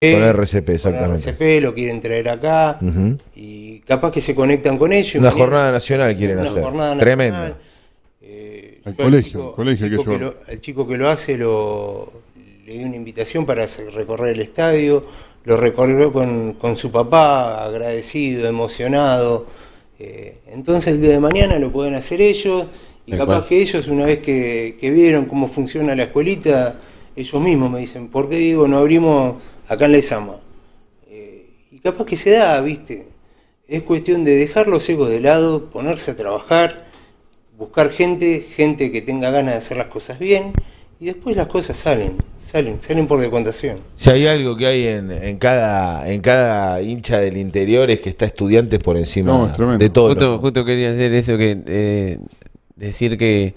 Con RCP, exactamente. Con RCP, lo quieren traer acá y capaz que se conectan con ellos. Una Mañana- jornada nacional quieren una hacer. jornada nacional. Tremendo. Eh, Al colegio, al colegio que chico llevarlo. lo, al chico que lo hace lo, le di una invitación para recorrer el estadio, lo recorrió con, con su papá, agradecido, emocionado. Eh, entonces el día de mañana lo pueden hacer ellos y capaz cual. que ellos una vez que, que vieron cómo funciona la escuelita, ellos mismos me dicen, ¿por qué digo no abrimos acá en la Esama? Eh, y capaz que se da, ¿viste? Es cuestión de dejar los egos de lado, ponerse a trabajar, buscar gente, gente que tenga ganas de hacer las cosas bien, y después las cosas salen, salen, salen por decontación. Si hay algo que hay en, en cada en cada hincha del interior es que está estudiantes por encima No, es tremendo. de todo. Justo, justo quería hacer eso, que eh, decir que,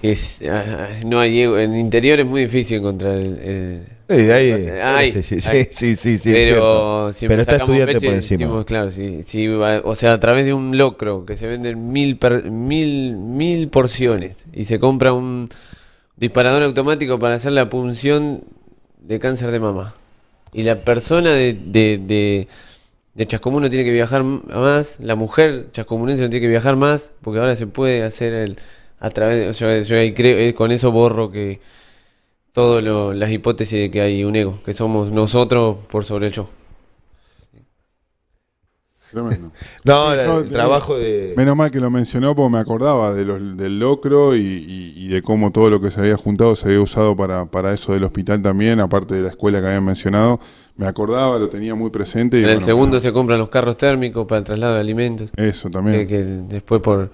que es- ah, no hay ego. En interior es muy difícil encontrar el... sí, sí, sí, sí, pero Pero está estudiante por encima. claro, sí, sí, o sea, a través de un locro que se venden mil, mil, mil porciones y se compra un disparador automático para hacer la punción de cáncer de mama. Y la persona de, de, de, de Chascomún no tiene que viajar más, la mujer chascomunense no tiene que viajar más, porque ahora se puede hacer el, a través de, yo, yo ahí creo, eh, con eso borro que todas las hipótesis de que hay un ego, que somos nosotros por sobre el yo. Tremendo. No, el eh, trabajo de Menos mal que lo mencionó porque me acordaba de los, del locro y, y- y de cómo todo lo que se había juntado se había usado para, para eso del hospital también, aparte de la escuela que habían mencionado. Me acordaba, lo tenía muy presente. Y En el bueno, segundo se compran los carros térmicos para el traslado de alimentos, Eso que, también. que después por,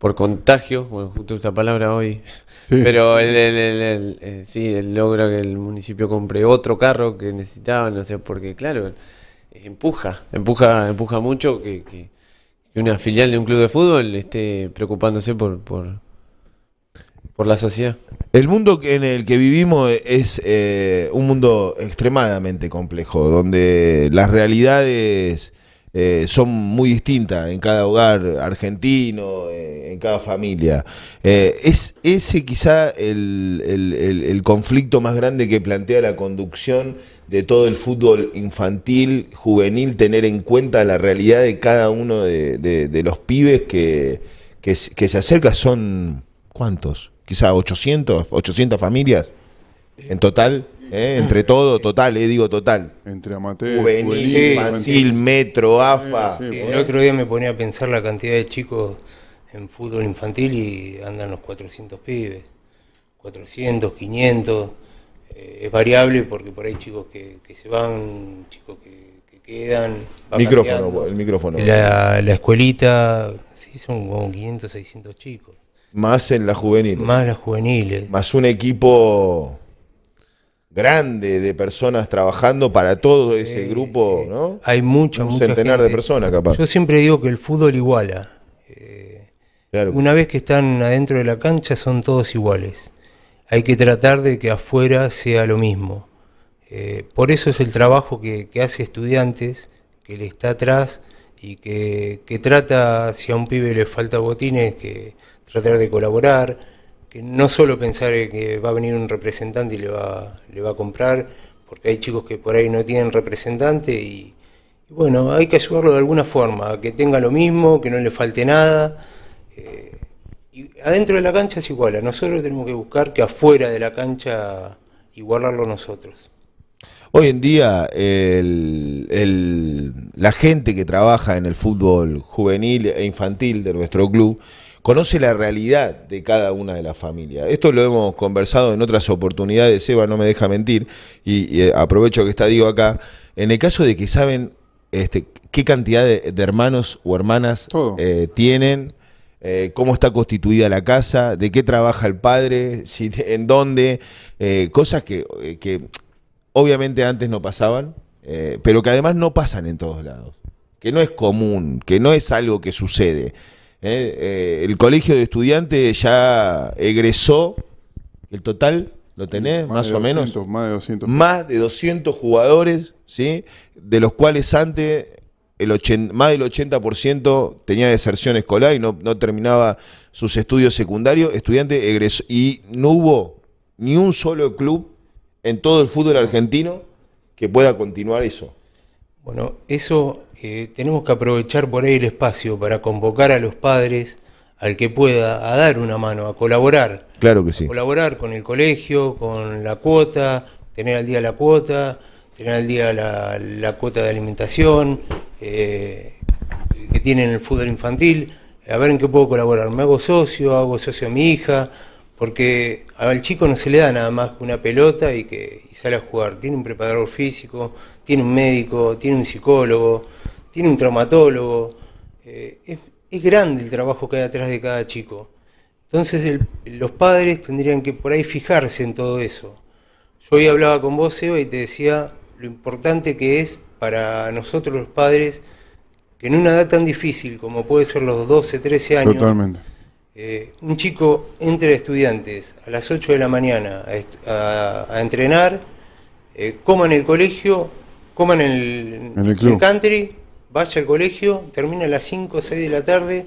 por contagio, bueno, justo esa palabra hoy, Sí. pero el, el- el- el- eh, sí, logra que el municipio compre otro carro que necesitaban, no sé, porque claro, empuja, empuja, empuja mucho que, una filial de un club de fútbol esté preocupándose por, por, por la sociedad. El mundo en el que vivimos es eh, un mundo extremadamente complejo, donde las realidades eh, son muy distintas en cada hogar argentino, eh, en cada familia. Eh, es ese quizá el, el- conflicto más grande que plantea la conducción de todo el fútbol infantil, juvenil, tener en cuenta la realidad de cada uno de, de- los pibes que, que, se- que se acerca. Son, ¿cuántos? Quizá 800, 800 familias en total, ¿eh? entre todo, total, eh, digo total. Entre amateur, Juvenil, infantil, metro, AFA. Sí, sí, Sí, el otro día me ponía a pensar la cantidad de chicos en fútbol infantil y andan los 400 pibes, 400, 500. eh, es variable porque por ahí chicos que, que se van, chicos que, que quedan. Micrófono, cambiando. el micrófono. La, la escuelita, sí, son como 500, 600 chicos. Más en la juvenil. Más las juveniles. Más un equipo grande de personas trabajando para todo ese grupo. ¿no? Hay mucha, Un mucha centenar de personas, capaz. Yo siempre digo que el fútbol iguala. Eh, Claro. Una vez que están adentro de la cancha son todos iguales. Hay que tratar de que afuera sea lo mismo. Eh, por eso es el trabajo que, que hace estudiantes, que le está atrás y que, que trata, si a un pibe le falta botines, que tratar de colaborar, que no solo pensar en que va a venir un representante y le va, le va a comprar, porque hay chicos que por ahí no tienen representante y, bueno, hay que ayudarlo de alguna forma, que tenga lo mismo, que no le falte nada. eh, y adentro de la cancha es igual, a nosotros tenemos que buscar que afuera de la cancha igualarlo nosotros. Hoy en día el- el- la gente que trabaja en el fútbol juvenil e infantil de nuestro club conoce la realidad de cada una de las familias. Esto lo hemos conversado en otras oportunidades, Eva no me deja mentir, y, y, eh, aprovecho que está Diego acá, en el caso de que saben este, qué cantidad de, de hermanos o hermanas eh, tienen, eh, cómo está constituida la casa, de qué trabaja el padre, si, en dónde, eh, cosas que, que obviamente antes no pasaban, pero que además no pasan en todos lados, que no es común, que no es algo que sucede. ¿Eh? Eh, el colegio de estudiantes ya egresó, el total, ¿lo tenés? Más, de o menos. 200, Más de 200. Más de 200 jugadores, ¿sí? de los cuales antes el 80 más del 80% tenía deserción escolar y no, no terminaba sus estudios secundarios. Estudiante egresó y no hubo ni un solo club en todo el fútbol argentino que pueda continuar eso. Bueno, eso eh, tenemos que aprovechar por ahí el espacio para convocar a los padres, al que pueda, a dar una mano, a colaborar. Claro que sí. Colaborar con el colegio, con la cuota, tener al día la cuota, tener al día la, la cuota de alimentación eh, que tienen el fútbol infantil, a ver en qué puedo colaborar. Me hago socio, hago socio a mi hija, porque al chico no se le da nada más que una pelota y que sale a jugar. Tiene un preparador físico, tiene un médico, tiene un psicólogo, tiene un traumatólogo. Eh, es, grande el trabajo que hay atrás de cada chico. Entonces los padres tendrían que por ahí fijarse en todo eso. Yo hoy hablaba con vos, Eva, y te decía lo importante que es para nosotros los padres que en una edad tan difícil como puede ser los 12, 13 años, Totalmente. Eh, un chico entre estudiantes a las 8 de la mañana a, est- a- a entrenar, eh, coma en el colegio, coma en el, En el club. country, vaya al colegio, termina a las 5 o 6 de la tarde,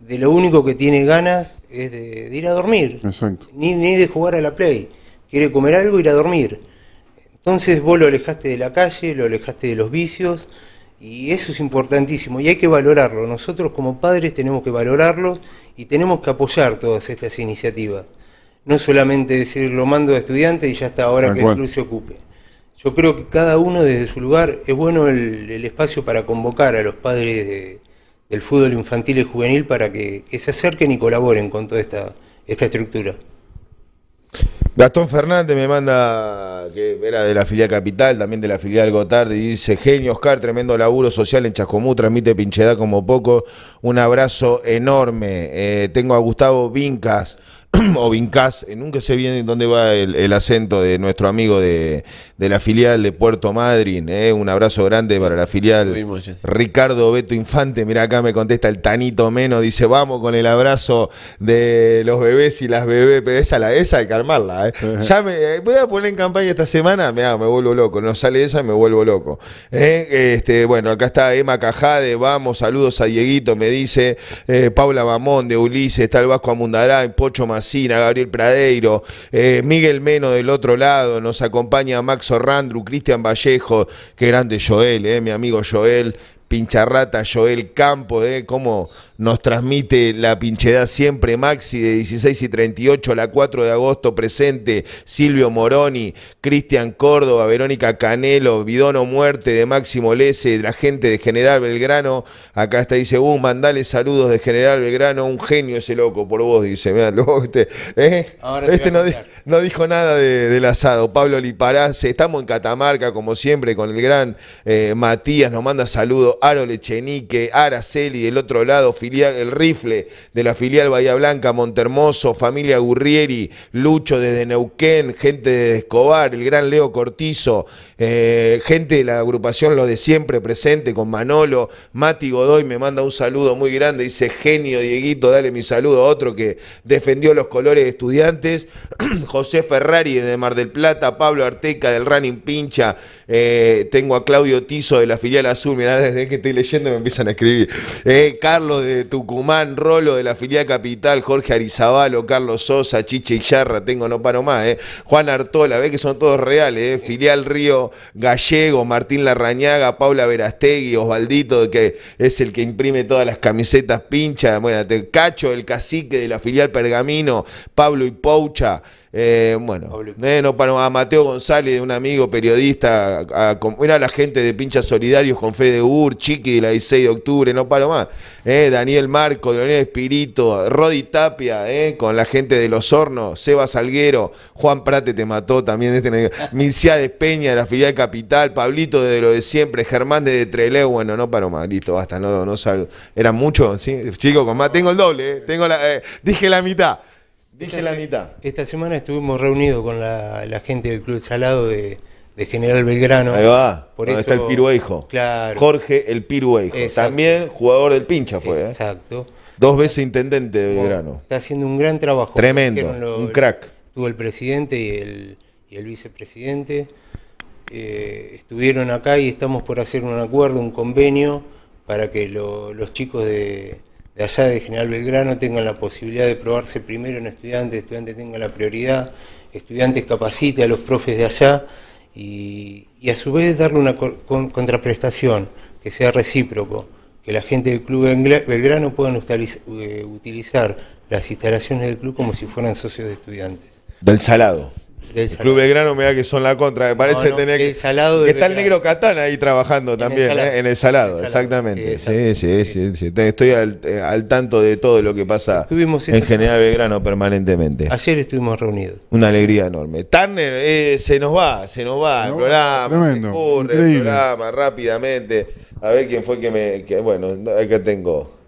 de lo único que tiene ganas es de, de ir a dormir, Exacto. ni, ni de jugar a la play, quiere comer algo, ir a dormir. Entonces vos lo alejaste de la calle, lo alejaste de los vicios y eso es importantísimo y hay que valorarlo. Nosotros como padres tenemos que valorarlo y tenemos que apoyar todas estas iniciativas. No solamente decir lo mando a estudiantes y ya está, ahora Tal que cual. el club se ocupe. Yo creo que cada uno desde su lugar es bueno el, el espacio para convocar a los padres de- del fútbol infantil y juvenil para que, que se acerquen y colaboren con toda esta, esta estructura. Gastón Fernández me manda, que era de la filial Capital, también de la filial Gotardi, dice, genio Oscar, tremendo laburo social en Chascomú, transmite pinchedad como poco, un abrazo enorme. Eh, tengo a Gustavo Vincas, o Vincas, eh, nunca sé bien dónde va el, el acento de nuestro amigo de, de la filial de Puerto Madryn, eh, un abrazo grande para la filial. Ricardo Beto Infante, mira acá me contesta el Tanito Meno, dice, vamos con el abrazo de los bebés y las bebés, pero esa, la, esa hay que armarla, eh. Ya me eh, voy a poner en campaña esta semana, mirá, me vuelvo loco, no sale esa, me vuelvo loco. Eh, este, bueno, acá está Emma Cajade, vamos, saludos a Dieguito, me dice, eh, Paula Mamón de Ulises, está el Vasco Amundará, Pocho Gabriel Pradeiro, eh, Miguel Meno del otro lado, nos acompaña Max Orrandru, Cristian Vallejo, qué grande Joel, eh, mi amigo Joel, pincharrata Joel Campo, eh, cómo nos transmite la pinchedad siempre Maxi de 16 y 38, la 4 de agosto presente, Silvio Moroni, Cristian Córdoba, Verónica Canelo, Vidono Muerte de Máximo Lese, la gente de General Belgrano, acá está, dice, uh, mandale saludos de General Belgrano, un genio ese loco por vos, dice, mirá, loco, este, eh, Ahora te este a no. No dijo nada de- del asado. Pablo Liparace, estamos en Catamarca, como siempre, con el gran eh, Matías, nos manda saludos. Aro Lechenique, Araceli, del otro lado, filial, el rifle de la filial Bahía Blanca, Montermoso, familia Gurrieri, Lucho desde Neuquén, gente de Escobar, el gran Leo Cortizo, eh, gente de la agrupación Lo de Siempre presente con Manolo, Mati Godoy me manda un saludo muy grande, dice genio Dieguito, dale mi saludo a otro que defendió los colores de estudiantes, José Ferrari de Mar del Plata, Pablo Arteca del Running Pincha, eh, tengo a Claudio Tizo de la filial azul, mirá, desde que estoy leyendo me empiezan a escribir, Eh, Carlos de Tucumán, Rolo de la filial Capital, Jorge Arizabalo, Carlos Sosa, Chiche Icharra, tengo no paro más, eh. Juan Artola, ve que son todos reales, filial Río Gallego, Martín Larrañaga, Paula Verastegui, Osvaldito, que es el que imprime todas las camisetas pincha, bueno, te- Cacho, el cacique de la filial Pergamino, Pablo y Poucha. Eh, bueno, eh, no paro más. Mateo González, un amigo periodista, a, a- con- mira la gente de Pinchas Solidarios con Fede Ur, Chiqui de la 16 de octubre, no paro más. Eh, Daniel Marco, de la Unión de Espíritu, Rodi Tapia, eh, con la gente de Los Hornos, Seba Salguero, Juan Prate te mató también, este, Milciades Peña de la filial Capital, Pablito de lo de siempre, Germán de Treleu, bueno, no paro más, listo, basta, no, no salgo. Eran muchos, ¿sí? Chicos, con más, tengo el doble, eh, tengo la, eh, dije la mitad, dije Esta la mitad. Esta semana estuvimos reunidos con la, la gente del Club Salado de, de General Belgrano. Ahí va, Por donde eso- está el Piruejo. Claro. Jorge el Piruejo. Exacto. También jugador del pincha fue, ¿eh? Exacto. Dos veces intendente de Belgrano. Está haciendo un gran trabajo. Tremendo, lo- un crack. Estuvo el presidente y el, y el vicepresidente. eh, estuvieron acá y estamos por hacer un acuerdo, un convenio, para que lo- los chicos de, de allá de General Belgrano tengan la posibilidad de probarse primero en estudiantes, estudiantes tengan la prioridad, estudiantes capacite a los profes de allá y, a su vez darle una co- con- contraprestación que sea recíproco, que la gente del Club Belgra- Belgrano puedan eh, utilizar las instalaciones del club como si fueran socios de estudiantes. Del salado. El. Club Belgrano me da que son la contra, me parece no, tener que... el Salado que está el negro Catán ahí trabajando En el también, Salado. ¿eh? en el salado, el Salado, exactamente. sí, Sí, exacto. sí, sí, sí. Te- Estoy al, eh, al tanto de todo lo que pasa Estuvimos en General Belgrano permanentemente. Ayer estuvimos reunidos. Una alegría enorme. Turner, eh, se nos va, se nos va el No, programa. tremendo, corre el increíble. programa rápidamente. A ver quién fue que me. que- bueno, no, acá tengo.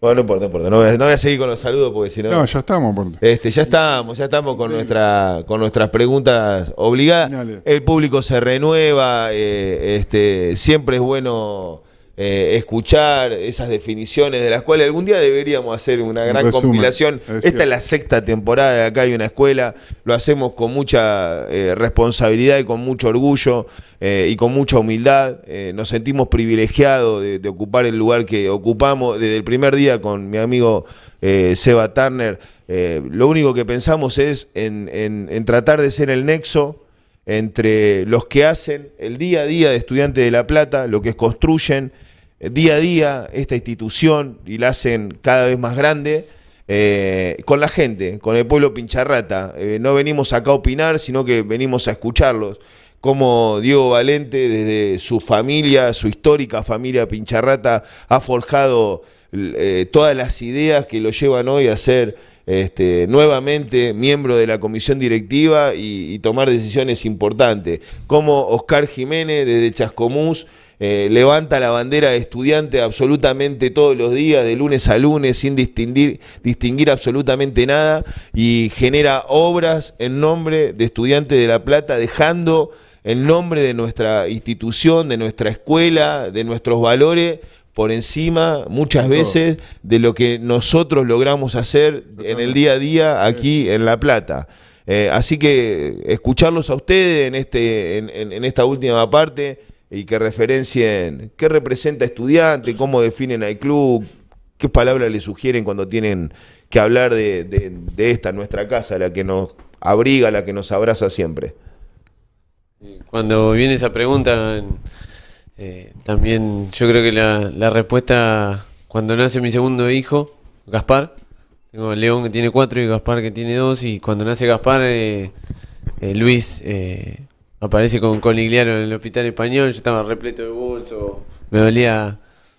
Bueno, no importa, no importa. No voy a, no voy a seguir con los saludos porque si no. No, ya estamos, aparte. Este, ya estamos, ya estamos con nuestra, con nuestras preguntas obligadas. El público se renueva, eh, este, siempre es bueno eh, escuchar esas definiciones de las cuales algún día deberíamos hacer una Un gran resumen, compilación. es Esta es la sexta temporada de Acá hay una escuela, lo hacemos con mucha eh, responsabilidad y con mucho orgullo eh, y con mucha humildad. Nos sentimos privilegiados de, de ocupar el lugar que ocupamos desde el primer día con mi amigo Seba Turner. Lo único que pensamos es en, en- en tratar de ser el nexo entre los que hacen el día a día de Estudiantes de La Plata, lo que construyen día a día esta institución y la hacen cada vez más grande. eh, con la gente, con el pueblo pincharrata. Eh, no venimos acá a opinar, sino que venimos a escucharlos. Como Diego Valente, desde su familia, su histórica familia pincharrata, ha forjado eh, todas las ideas que lo llevan hoy a ser este, nuevamente miembro de la comisión directiva y, y tomar decisiones importantes. Como Oscar Jiménez, desde Chascomús, eh, levanta la bandera de estudiante absolutamente todos los días, de lunes a lunes, sin distinguir, distinguir absolutamente nada, y genera obras en nombre de estudiantes de La Plata, dejando el nombre de nuestra institución, de nuestra escuela, de nuestros valores, por encima muchas veces de lo que nosotros logramos hacer en el día a día aquí en La Plata. Eh, así que escucharlos a ustedes en, este, en, en- en esta última parte y que referencien qué representa estudiante, cómo definen al club, qué palabras le sugieren cuando tienen que hablar de, esta, nuestra casa, la que nos abriga, la que nos abraza siempre. Cuando viene esa pregunta, eh, también yo creo que la, respuesta, cuando nace mi segundo hijo, Gaspar, tengo a León que tiene cuatro y Gaspar que tiene dos, y cuando nace Gaspar, eh, eh, Luis aparece con Conigliaro en el hospital español, yo estaba repleto de bolso, me dolía...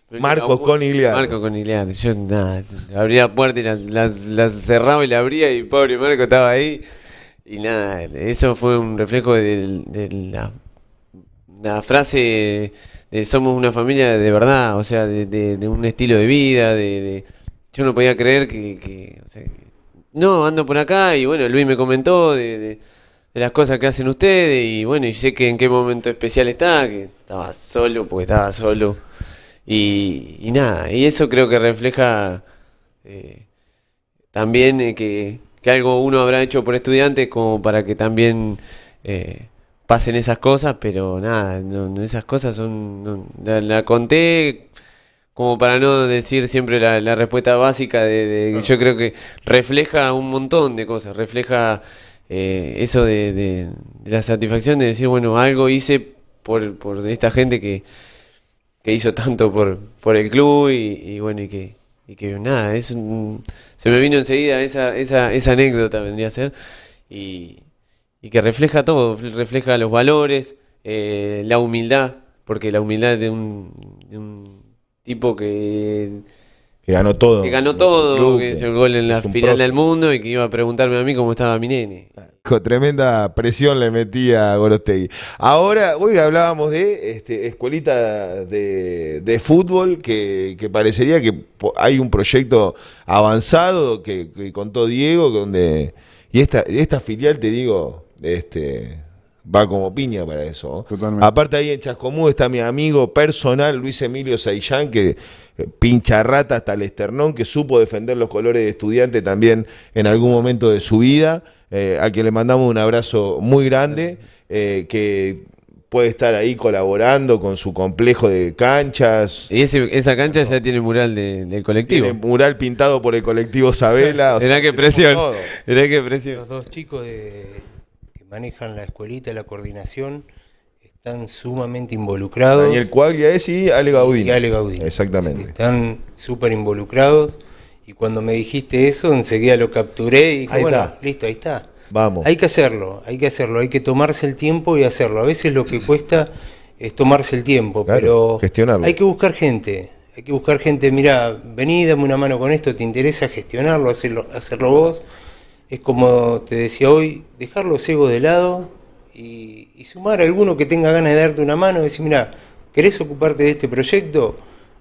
me dolía Marco la Conigliaro. Marco Conigliaro, yo nada, abría la puerta y las, las, las cerraba y la abría y pobre Marco estaba ahí. Y nada, eso fue un reflejo de, de la, la frase de somos una familia de verdad, o sea, de, de- de un estilo de vida, de, yo no podía creer que, que, o sea, que- no, ando por acá y bueno, Luis me comentó de, de- las cosas que hacen ustedes y bueno, y sé que en qué momento especial está, que estaba solo, porque estaba solo. Y, y nada, y eso creo que refleja eh, también eh, que, que algo uno habrá hecho por estudiantes como para que también eh, pasen esas cosas, pero nada, no- esas cosas son, no- la, la conté como para no decir siempre la, la respuesta básica de, de- yo creo que refleja un montón de cosas, refleja eh, eso de, la satisfacción de decir, bueno, algo hice por, por esta gente que, que hizo tanto por, por el club y, bueno, y que, y que nada, es un- se me vino enseguida esa, esa, esa anécdota vendría a ser y, que refleja todo, refleja los valores, eh, la humildad, porque la humildad de de un tipo que, Que ganó todo. que ganó todo, club, que hizo el gol en la final del mundo y que iba a preguntarme a mí cómo estaba mi nene. Con tremenda presión le metía a Gorostegui. Ahora, hoy hablábamos de este, escuelita de, de fútbol que, que parecería que hay un proyecto avanzado que, que contó Diego, donde y esta, esta filial, te digo, este va como piña para eso. ¿no? Totalmente. Aparte ahí en Chascomú está mi amigo personal Luis Emilio Saillán, que eh, pincha rata hasta el esternón, que supo defender los colores de estudiante también en algún momento de su vida, eh, a quien le mandamos un abrazo muy grande, eh, que puede estar ahí colaborando con su complejo de canchas. Y ese, esa cancha ya tiene mural de- del colectivo. Tiene mural pintado por el colectivo Sabela. o sea, Mirá qué presión. Mirá qué presión. Los dos chicos de- manejan la escuelita, la coordinación, están sumamente involucrados. Daniel Cuagliaes y Ale Gaudín. Y Ale. Exactamente. Están súper involucrados. Y cuando me dijiste eso, enseguida lo capturé y dije, Ahí bueno, está. listo, ahí está. Vamos. Hay que hacerlo, hay que hacerlo, hay que tomarse el tiempo y hacerlo. A veces lo que cuesta es tomarse el tiempo, Claro, pero gestionarlo. hay que buscar gente. Hay que buscar gente, mira, vení, dame una mano con esto, te interesa gestionarlo, hacerlo, hacerlo vos. Es como te decía hoy, dejar los egos de lado y, sumar a alguno que tenga ganas de darte una mano y decir, mira, ¿querés ocuparte de este proyecto?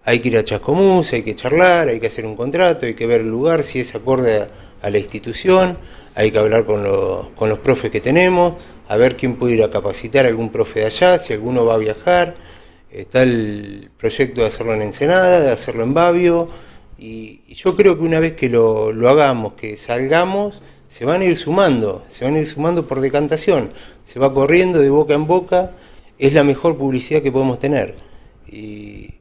Hay que ir a Chascomús, hay que charlar, hay que hacer un contrato, hay que ver el lugar, si es acorde a, la institución, hay que hablar con, los- con los profes que tenemos, a ver quién puede ir a capacitar a algún profe de allá, si alguno va a viajar. Está el proyecto de hacerlo en Ensenada, de hacerlo en Babio, y, y yo creo que una vez que lo, lo hagamos, que salgamos, se van a ir sumando, se van a ir sumando por decantación, se va corriendo de boca en boca, es la mejor publicidad que podemos tener. Y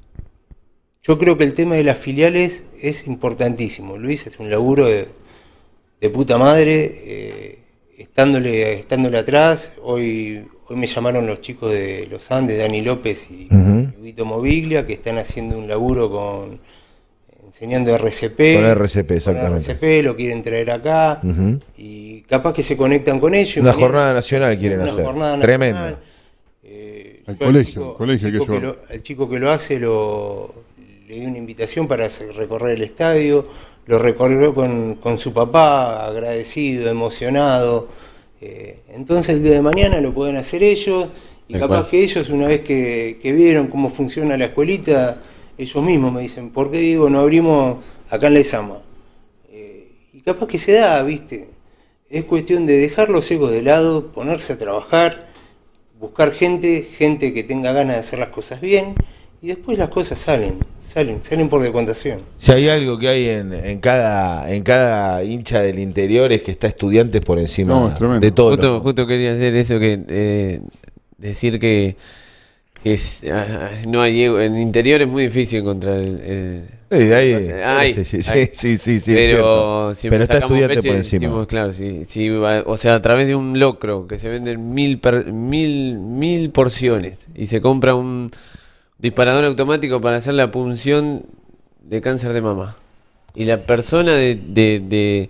yo creo que el tema de las filiales es importantísimo. Luis es un laburo de, de puta madre, eh, estándole, estándole atrás. Hoy, hoy me llamaron los chicos de Los Andes, Dani López y Guito Moviglia, que están haciendo un laburo con enseñando RCP. Con RCP, Con exactamente. RCP, lo quieren traer acá. Y capaz que se conectan con ellos. Una jornada nacional quieren una hacer. jornada Tremendo. nacional. Eh, Al colegio, al colegio que chico llevarlo. lo, al chico que lo hace lo, le di una invitación para recorrer el estadio, lo recorrió con, con su papá, agradecido, emocionado. Eh, entonces el día de mañana lo pueden hacer ellos y capaz que ellos una vez que, que vieron cómo funciona la escuelita, ellos mismos me dicen, ¿por qué digo no abrimos acá en la Esama? Eh, y capaz que se da, ¿viste? Es cuestión de dejar los egos de lado, ponerse a trabajar, buscar gente, gente que tenga ganas de hacer las cosas bien, y después las cosas salen, salen, salen por decontación. Si hay algo que hay en, en cada en cada hincha del interior es que está estudiantes por encima No, es tremendo. de todo. Justo, justo quería hacer eso que eh, decir que es- ah, no hay en interior es muy difícil encontrar el, el- Hay, sí, sí, sí, sí, sí, sí, es pero cierto. si Pero está estudiante pecho por encima. decimos, claro, si, si va- o sea, a través de un locro que se venden mil, per- mil, mil porciones y se compra un disparador automático para hacer la punción de cáncer de mama. Y la persona de, de, de,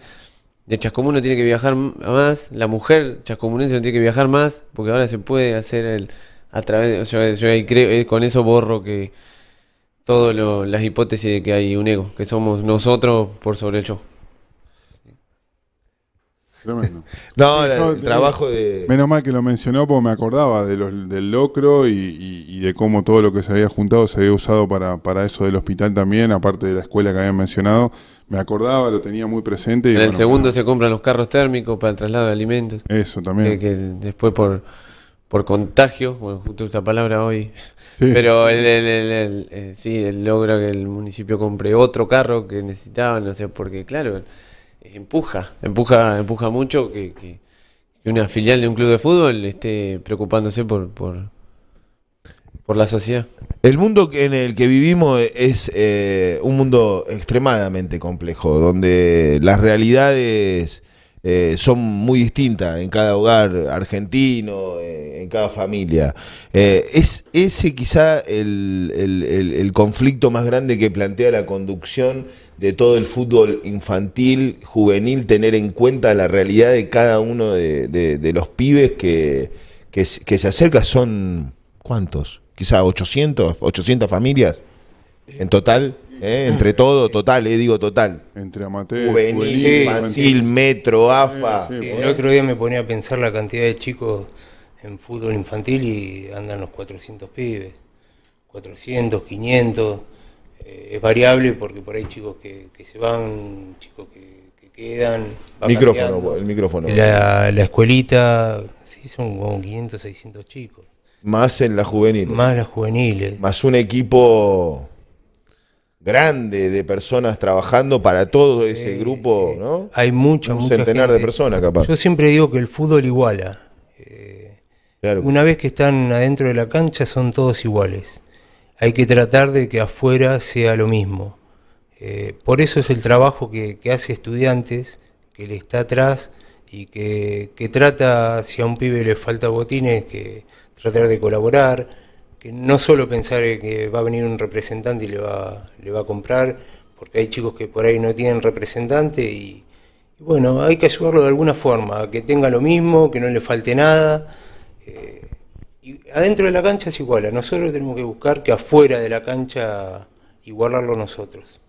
de Chascomún no tiene que viajar más, la mujer chascomunense no tiene que viajar más, porque ahora se puede hacer el a través de, yo, yo creo, eh, con eso borro que todas las hipótesis de que hay un ego, que somos nosotros por sobre el yo. Tremendo. No, el eh, trabajo de. Menos mal que lo mencionó porque me acordaba de los, del locro y, y- y de cómo todo lo que se había juntado se había usado para, para eso del hospital también, aparte de la escuela que habían mencionado. Me acordaba, lo tenía muy presente. Y En el bueno, segundo se compran los carros térmicos para el traslado de alimentos, Eso que, también. que después por, por contagio, bueno, justo esa palabra hoy, Sí. pero el, el- el- el- eh, sí, logra que el municipio compre otro carro que necesitaban, no sé, porque claro, empuja, empuja, empuja mucho que, que- que una filial de un club de fútbol esté preocupándose por, por, por la sociedad. El mundo en el que vivimos es eh, un mundo extremadamente complejo, donde las realidades eh, son muy distintas en cada hogar argentino, eh, en cada familia. Eh, es ese quizá el, el- conflicto más grande que plantea la conducción de todo el fútbol infantil, juvenil, tener en cuenta la realidad de cada uno de, de- los pibes que, que, se- que se acerca. Son, ¿cuántos? Quizá 800, 800 familias en total, ¿eh? entre todo, total, eh, digo total. Entre amateur, Juvenil, infantil, metro, AFA. Sí, sí, Sí, el otro día me ponía a pensar la cantidad de chicos en fútbol infantil y andan los 400 pibes. 400, 500. eh, es variable porque por ahí chicos que, que se van, chicos que, que quedan. Micrófono, cambiando. el micrófono. La, la escuelita, sí, son como 500, 600 chicos. Más en la juvenil. Más las juveniles. Más un equipo grande de personas trabajando para todo ese Sí, grupo, sí. ¿no? Hay mucha, Un mucha centenar de personas, capaz. Yo siempre digo que el fútbol iguala. Eh, Claro que Una sí. vez que están adentro de la cancha son todos iguales. Hay que tratar de que afuera sea lo mismo. Eh, por eso es el trabajo que, que hace estudiantes, que le está atrás y que, que trata, si a un pibe le falta botines, que tratar de colaborar, que no solo pensar que va a venir un representante y le va, le va a comprar, porque hay chicos que por ahí no tienen representante y, bueno, hay que ayudarlo de alguna forma, que tenga lo mismo, que no le falte nada. eh, y adentro de la cancha es igual, a nosotros tenemos que buscar que afuera de la cancha igualarlo nosotros.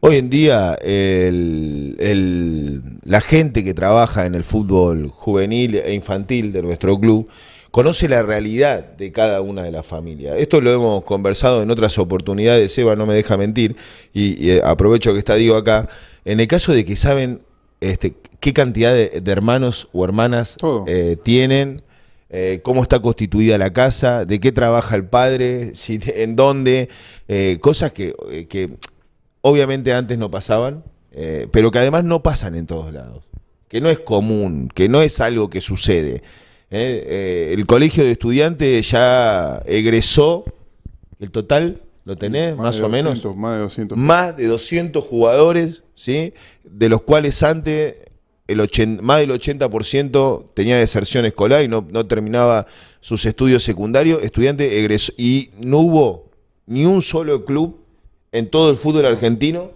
Hoy en día el- el- la gente que trabaja en el fútbol juvenil e infantil de nuestro club conoce la realidad de cada una de las familias. Esto lo hemos conversado en otras oportunidades, Eva no me deja mentir, y, y, eh, aprovecho que está Diego acá, en el caso de que saben este, qué cantidad de, de hermanos o hermanas eh, tienen, eh, cómo está constituida la casa, de qué trabaja el padre, si, en dónde, eh, cosas que, que obviamente antes no pasaban, pero que además no pasan en todos lados, que no es común, que no es algo que sucede. Eh, eh, el colegio de estudiantes ya egresó, el total, ¿lo tenés? Más, de o menos. 200, Más de 200. Más de 200 jugadores, ¿sí? De los cuales antes el 80 más del 80% tenía deserción escolar y no, no terminaba sus estudios secundarios. Estudiante egresó y no hubo ni un solo club en todo el fútbol argentino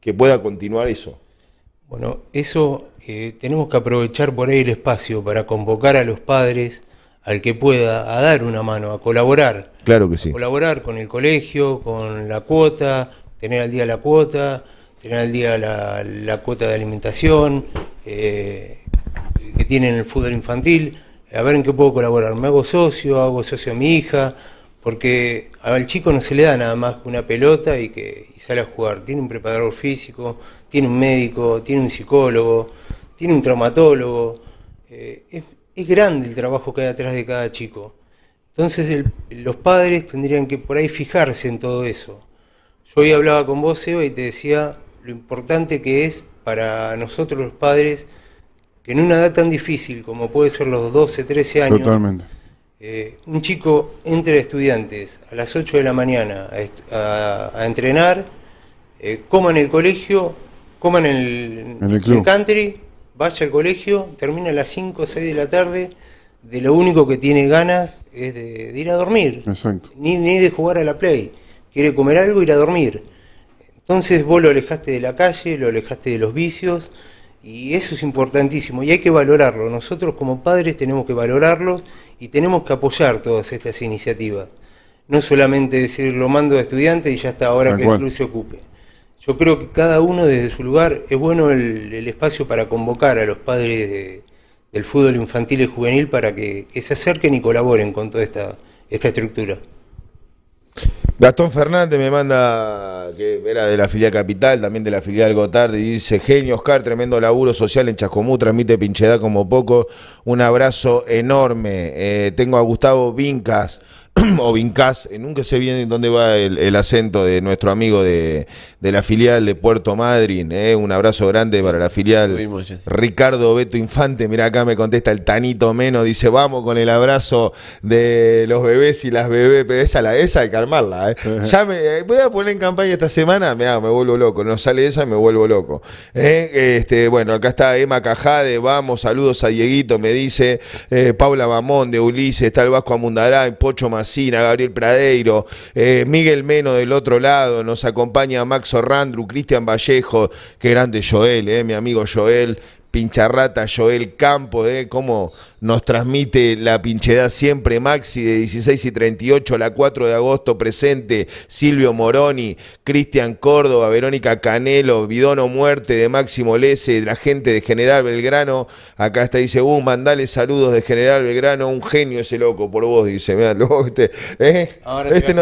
que pueda continuar eso. Bueno, eso eh, tenemos que aprovechar por ahí el espacio para convocar a los padres, al que pueda, a dar una mano, a colaborar. Claro que sí. Colaborar con el colegio, con la cuota, tener al día la cuota, tener al día la, la cuota de alimentación eh, que tienen el fútbol infantil, a ver en qué puedo colaborar. Me hago socio, hago socio a mi hija, porque al chico no se le da nada más que una pelota y que y sale a jugar. Tiene un preparador físico, tiene un médico, tiene un psicólogo, tiene un traumatólogo. Eh, es, es grande el trabajo que hay atrás de cada chico. Entonces el- los padres tendrían que por ahí fijarse en todo eso. Yo hoy hablaba con vos, Eva, y te decía lo importante que es para nosotros los padres que en una edad tan difícil como puede ser los 12, 13 años, Totalmente. eh, un chico entre estudiantes a las 8 de la mañana a, est- a- a entrenar, eh, coma en el colegio, coma en el, En el club. country, vaya al colegio, termina a las 5 o 6 de la tarde, de lo único que tiene ganas es de, de ir a dormir, Exacto. ni, ni de jugar a la play, quiere comer algo y ir a dormir. Entonces vos lo alejaste de la calle, lo alejaste de los vicios y eso es importantísimo y hay que valorarlo. Nosotros como padres tenemos que valorarlo y tenemos que apoyar todas estas iniciativas. No solamente decir lo mando a estudiantes y ya está ahora Tal que el club se ocupe. Yo creo que cada uno desde su lugar es bueno el, espacio para convocar a los padres de- del fútbol infantil y juvenil para que, que se acerquen y colaboren con toda esta, esta estructura. Gastón Fernández me manda, que era de la filial Capital, también de la filial Gotardi, dice, genio Oscar, tremendo laburo social en Chascomú, transmite pinchedad como poco, un abrazo enorme. Eh, tengo a Gustavo Vincas, o Vincas, eh, nunca sé bien dónde va el, el acento de nuestro amigo de, de la filial de Puerto Madryn, eh, un abrazo grande para la filial. Ricardo Beto Infante, mira acá me contesta el Tanito Meno, dice, vamos con el abrazo de los bebés y las bebés, pero esa, la, esa hay que armarla, ¿eh? Ya me eh, voy a poner en campaña esta semana, me, me vuelvo loco, no sale esa, me vuelvo loco. Eh, Este, bueno, acá está Emma Cajade, vamos, saludos a Dieguito, me dice eh, Paula Mamón de Ulises, está el Vasco Amundará, Pocho Gabriel Pradeiro, eh, Miguel Meno del otro lado, nos acompaña Max Orrandru, Cristian Vallejo, qué grande Joel, eh, mi amigo Joel, pincharrata Joel Campos, eh, cómo nos transmite la pinchedad siempre Maxi de 16 y 38, la 4 de agosto presente, Silvio Moroni, Cristian Córdoba, Verónica Canelo, Bidono Muerte de Máximo Lese, la gente de General Belgrano, acá está, dice, uh, mandale saludos de General Belgrano, un genio ese loco por vos, dice, loco, este, eh, Ahora este te no